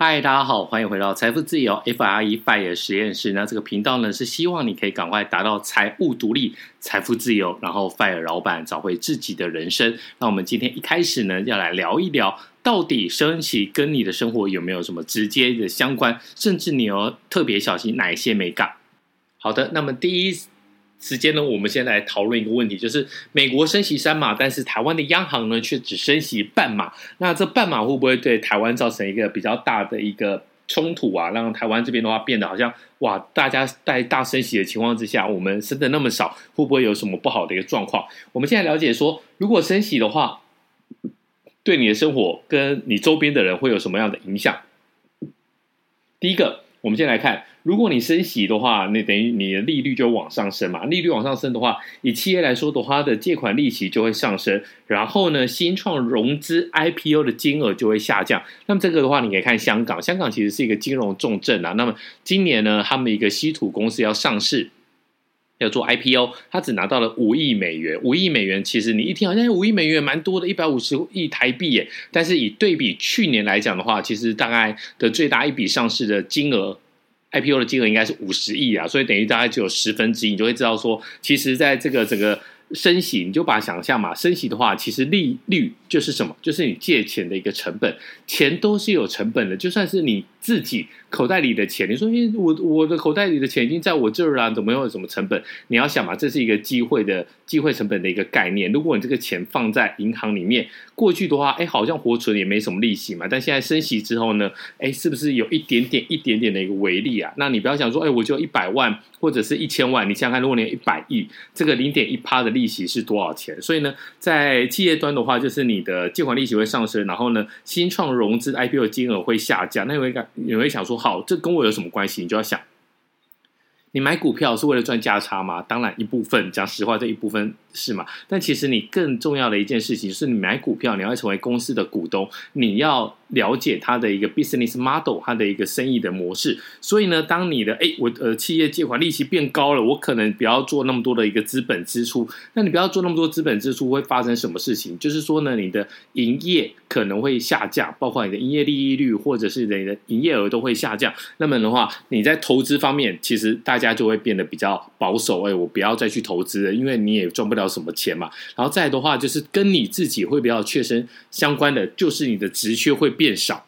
嗨，大家好，欢迎回到财富自由 F R E FIRE 实验室。那这个频道呢，是希望你可以赶快达到财务独立、财富自由，然后 FIRE 老板，找回自己的人生。那我们今天一开始呢，要来聊一聊，到底升息跟你的生活有没有什么直接的相关，甚至你要特别小心哪一些眉角。好的，那么第一。时间呢，我们先来讨论一个问题，就是美国升息三码，但是台湾的央行呢却只升息半码。那这半码会不会对台湾造成一个比较大的一个冲突啊？让台湾这边的话变得好像哇，大家在大升息的情况之下，我们升的那么少，会不会有什么不好的一个状况？我们现在了解说，如果升息的话，对你的生活跟你周边的人会有什么样的影响？第一个。我们先来看，如果你升息的话，那等于你的利率就往上升嘛。利率往上升的话，以企业来说的话，它的借款利息就会上升。然后呢，新创融资 IPO 的金额就会下降。那么这个的话，你可以看香港，香港其实是一个金融重镇啊。那么今年呢，他们一个稀土公司要上市，要做 IPO，他只拿到了五亿美元。五亿美元其实你一听好像五亿美元蛮多的，一百五十亿台币耶。但是以对比去年来讲的话，其实大概的最大一笔上市的金额，IPO 的金额应该是五十亿啊，所以等于大概只有十分之一，你就会知道说，其实在这个整个升息，你就把想象嘛，升息的话，其实利率就是什么？就是你借钱的一个成本，钱都是有成本的，就算是你自己。口袋里的钱，你说，诶，我我的口袋里的钱已经在我这儿了，怎么有什么成本？你要想嘛，这是一个机会的机会成本的一个概念。如果你这个钱放在银行里面，过去的话，哎，好像活存也没什么利息嘛。但现在升息之后呢，哎，是不是有一点点、一点点的一个微利啊？那你不要想说，哎，我就一百万或者是一千万，你想想看，如果你有一百亿，这个零点一趴的利利息是多少钱？所以呢，在企业端的话，就是你的借款利息会上升，然后呢，新创融资 IPO 金额会下降。那你会感，你会想说。好，这跟我有什么关系？你就要想。你买股票是为了赚价差吗？当然一部分，讲实话，这一部分是嘛。但其实你更重要的一件事情是你买股票，你要成为公司的股东，你要了解它的一个 business model，它的一个生意的模式。所以呢，当你的哎，我呃企业借款利息变高了，我可能不要做那么多的一个资本支出。那你不要做那么多资本支出，会发生什么事情？就是说呢，你的营业可能会下降，包括你的营业利率或者是你的营业额都会下降。那么的话，你在投资方面，其实大家。就会变得比较保守，哎，我不要再去投资了，因为你也赚不了什么钱嘛。然后再的话，就是跟你自己会比较切身相关的，就是你的职缺会变少，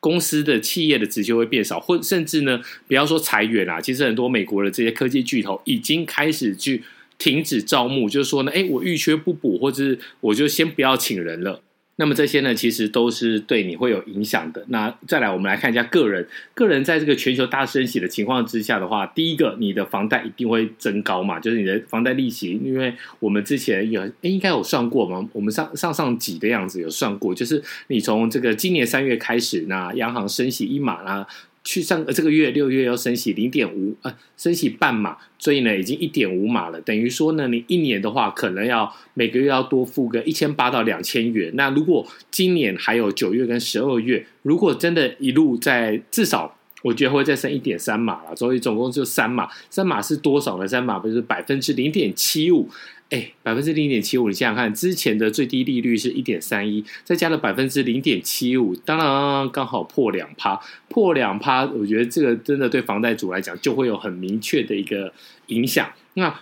公司的企业的职缺会变少，或甚至呢，不要说裁员啊，其实很多美国的这些科技巨头已经开始去停止招募，就是说呢，哎，我预缺不补，或者是我就先不要请人了。那么这些呢，其实都是对你会有影响的。那再来，我们来看一下个人。个人在这个全球大升息的情况之下的话，第一个，你的房贷一定会增高嘛，就是你的房贷利息。因为我们之前有，应该有算过嘛？我们上上上几的样子有算过，就是你从这个今年三月开始，那央行升息一码啦。去上这个月六月要升息零点五呃，升息半码，所以呢已经一点五码了。等于说呢，你一年的话可能要每个月要多付个一千八到两千元。那如果今年还有九月跟十二月，如果真的一路在至少，我觉得会再升一点三码了。所以总共就三码，三码是多少呢？三码不是百分之零点七五。哎，百分之零点七五，你想想看，之前的最低利率是一点三一，再加了百分之零点七五，当然刚好破两趴，破两趴，我觉得这个真的对房贷族来讲就会有很明确的一个影响。那，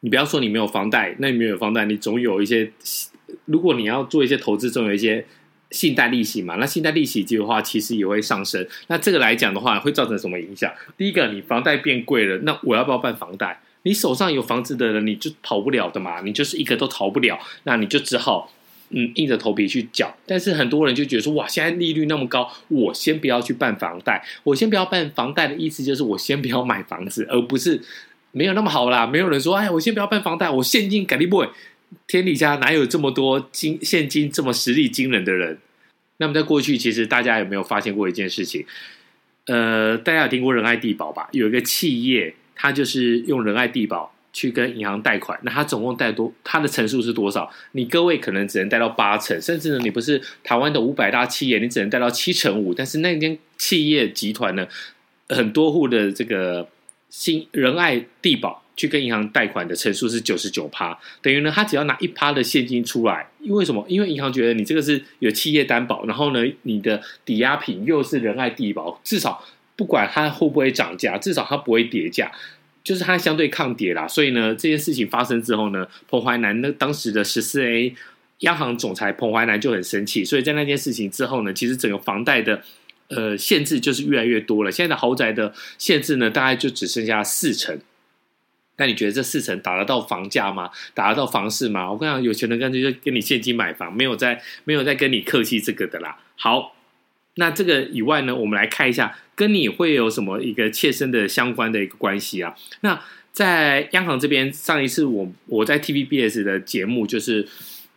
你不要说你没有房贷，那你没有房贷，你总有一些，如果你要做一些投资，总有一些信贷利息嘛。那信贷利息的话，其实也会上升。那这个来讲的话，会造成什么影响？第一个，你房贷变贵了，那我要不要办房贷？你手上有房子的人，你就逃不了的嘛，你就是一个都逃不了，那你就只好嗯硬着头皮去缴。但是很多人就觉得说，哇，现在利率那么高，我先不要去办房贷。我先不要办房贷的意思就是我先不要买房子，而不是没有那么好啦。没有人说，哎，我先不要办房贷，我现金给你 boy。天底下哪有这么多金现金这么实力惊人的人？那么在过去，其实大家有没有发现过一件事情？呃，大家有听过仁爱地保吧？有一个企业。他就是用仁爱地保去跟银行贷款，那他总共贷多，他的成数是多少？你各位可能只能贷到八成，甚至呢，你不是台湾的五百大企业，你只能贷到七成五。但是那间企业集团呢，很多户的这个新仁爱地保。去跟银行贷款的成数是九十九趴，等于呢，他只要拿一趴的现金出来，因为什么？因为银行觉得你这个是有企业担保，然后呢，你的抵押品又是仁爱地保，至少不管它会不会涨价，至少它不会跌价，就是它相对抗跌啦。所以呢，这件事情发生之后呢，彭淮南那当时的十四 A 央行总裁彭淮南就很生气，所以在那件事情之后呢，其实整个房贷的呃限制就是越来越多了。现在的豪宅的限制呢，大概就只剩下四成。那你觉得这四成打得到房价吗？打得到房市吗？我跟你讲，有钱人干脆就跟你现金买房，没有在没有在跟你客气这个的啦。好，那这个以外呢，我们来看一下跟你会有什么一个切身的相关的一个关系啊？那在央行这边，上一次我我在 TVBS 的节目就是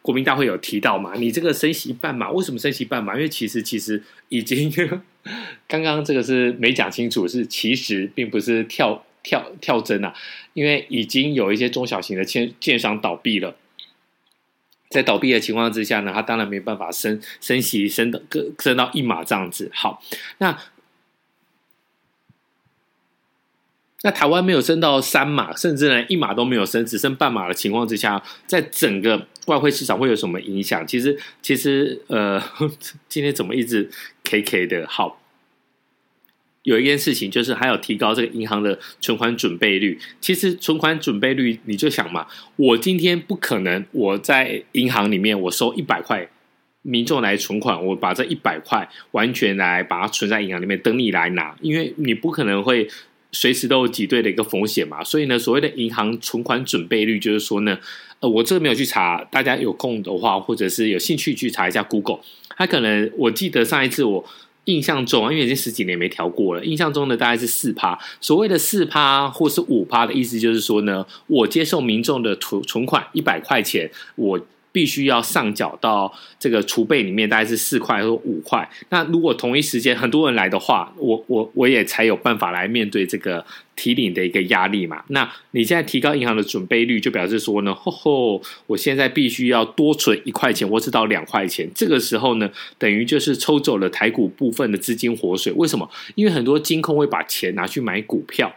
国民大会有提到嘛，你这个升息半码，为什么升息半码？因为其实其实已经刚刚这个是没讲清楚，是其实并不是跳。跳跳针啊！因为已经有一些中小型的券券商倒闭了，在倒闭的情况之下呢，他当然没办法升升息升的个升到一码这样子。好，那那台湾没有升到三码，甚至呢一码都没有升，只剩半码的情况之下，在整个外汇市场会有什么影响？其实其实呃，今天怎么一直 K K 的？好。有一件事情就是还有提高这个银行的存款准备率。其实存款准备率，你就想嘛，我今天不可能我在银行里面我收一百块，民众来存款，我把这一百块完全来把它存在银行里面等你来拿，因为你不可能会随时都有挤兑的一个风险嘛。所以呢，所谓的银行存款准备率，就是说呢，呃，我这个没有去查，大家有空的话或者是有兴趣去查一下 Google，他可能我记得上一次我。印象中啊，因为已经十几年没调过了。印象中呢，大概是四趴。所谓的四趴或是五趴的意思，就是说呢，我接受民众的存存款一百块钱，我。必须要上缴到这个储备里面，大概是四块或五块。那如果同一时间很多人来的话，我我我也才有办法来面对这个提领的一个压力嘛。那你现在提高银行的准备率，就表示说呢，吼吼，我现在必须要多存一块钱，或是到两块钱。这个时候呢，等于就是抽走了台股部分的资金活水。为什么？因为很多金控会把钱拿去买股票。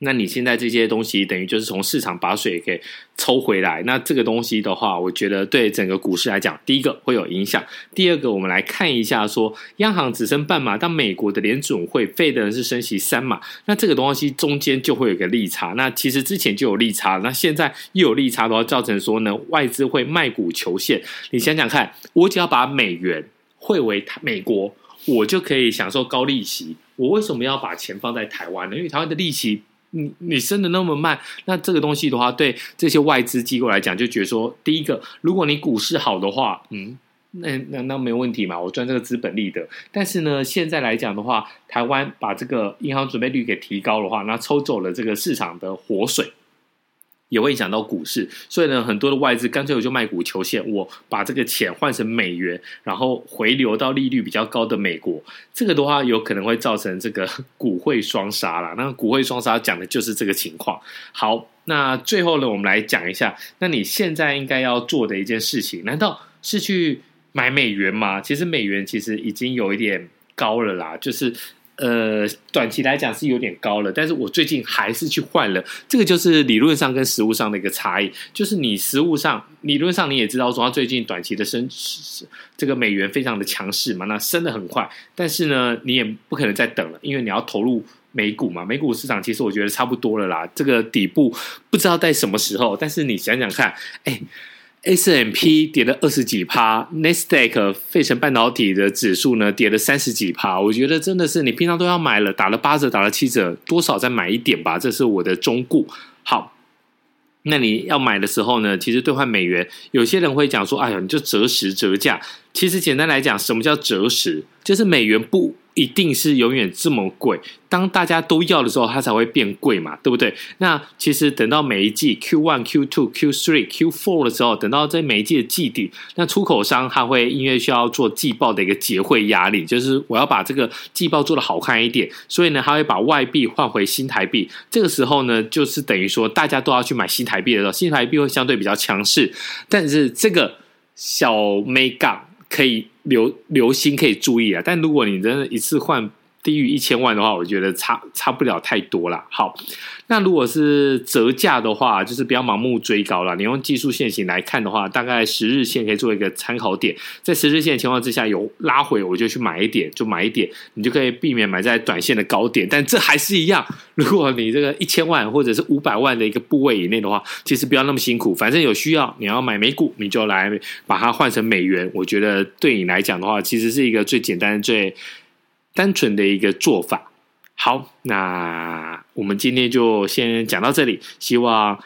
那你现在这些东西等于就是从市场把水给抽回来，那这个东西的话，我觉得对整个股市来讲，第一个会有影响。第二个，我们来看一下说，央行只升半码，但美国的联准会费的人是升息三码，那这个东西中间就会有个利差。那其实之前就有利差，那现在又有利差的话，造成说呢，外资会卖股求现。你想想看，我只要把美元汇为美国，我就可以享受高利息。我为什么要把钱放在台湾呢？因为台湾的利息。你你升的那么慢，那这个东西的话，对这些外资机构来讲，就觉得说，第一个，如果你股市好的话，嗯，那那那没问题嘛，我赚这个资本利得。但是呢，现在来讲的话，台湾把这个银行准备率给提高的话，那抽走了这个市场的活水。也会影响到股市，所以呢，很多的外资干脆我就卖股求现，我把这个钱换成美元，然后回流到利率比较高的美国。这个的话，有可能会造成这个 股汇双杀啦。那股汇双杀讲的就是这个情况。好，那最后呢，我们来讲一下，那你现在应该要做的一件事情，难道是去买美元吗？其实美元其实已经有一点高了啦，就是。呃，短期来讲是有点高了，但是我最近还是去换了。这个就是理论上跟实物上的一个差异，就是你实物上理论上你也知道说，它最近短期的升这个美元非常的强势嘛，那升得很快，但是呢，你也不可能再等了，因为你要投入美股嘛。美股市场其实我觉得差不多了啦，这个底部不知道在什么时候，但是你想想看，哎。S&P 跌了二十几趴，Nasdaq 费城半导体的指数呢跌了三十几趴。我觉得真的是你平常都要买了，打了八折，打了七折，多少再买一点吧。这是我的忠告。好，那你要买的时候呢，其实兑换美元，有些人会讲说：“哎呀，你就折时折价。”其实简单来讲，什么叫折时？就是美元不。一定是永远这么贵，当大家都要的时候，它才会变贵嘛，对不对？那其实等到每一季 Q one、Q two、Q three、Q four 的时候，等到这每一季的季底，那出口商他会因为需要做季报的一个结汇压力，就是我要把这个季报做得好看一点，所以呢，他会把外币换回新台币。这个时候呢，就是等于说大家都要去买新台币的时候，新台币会相对比较强势。但是这个小美港可以。留留心可以注意啊，但如果你真的一次换低于一千万的话，我觉得差差不了太多啦。好，那如果是折价的话，就是不要盲目追高了。你用技术线型来看的话，大概十日线可以做一个参考点，在十日线的情况之下有拉回，我就去买一点，就买一点，你就可以避免买在短线的高点。但这还是一样，如果你这个一千万或者是五百万的一个部位以内的话，其实不要那么辛苦，反正有需要你要买美股，你就来把它换成美元。我觉得对你来讲的话，其实是一个最简单、最单纯的一个做法。好，那我们今天就先讲到这里。希望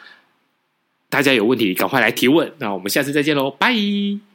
大家有问题赶快来提问。那我们下次再见喽，拜。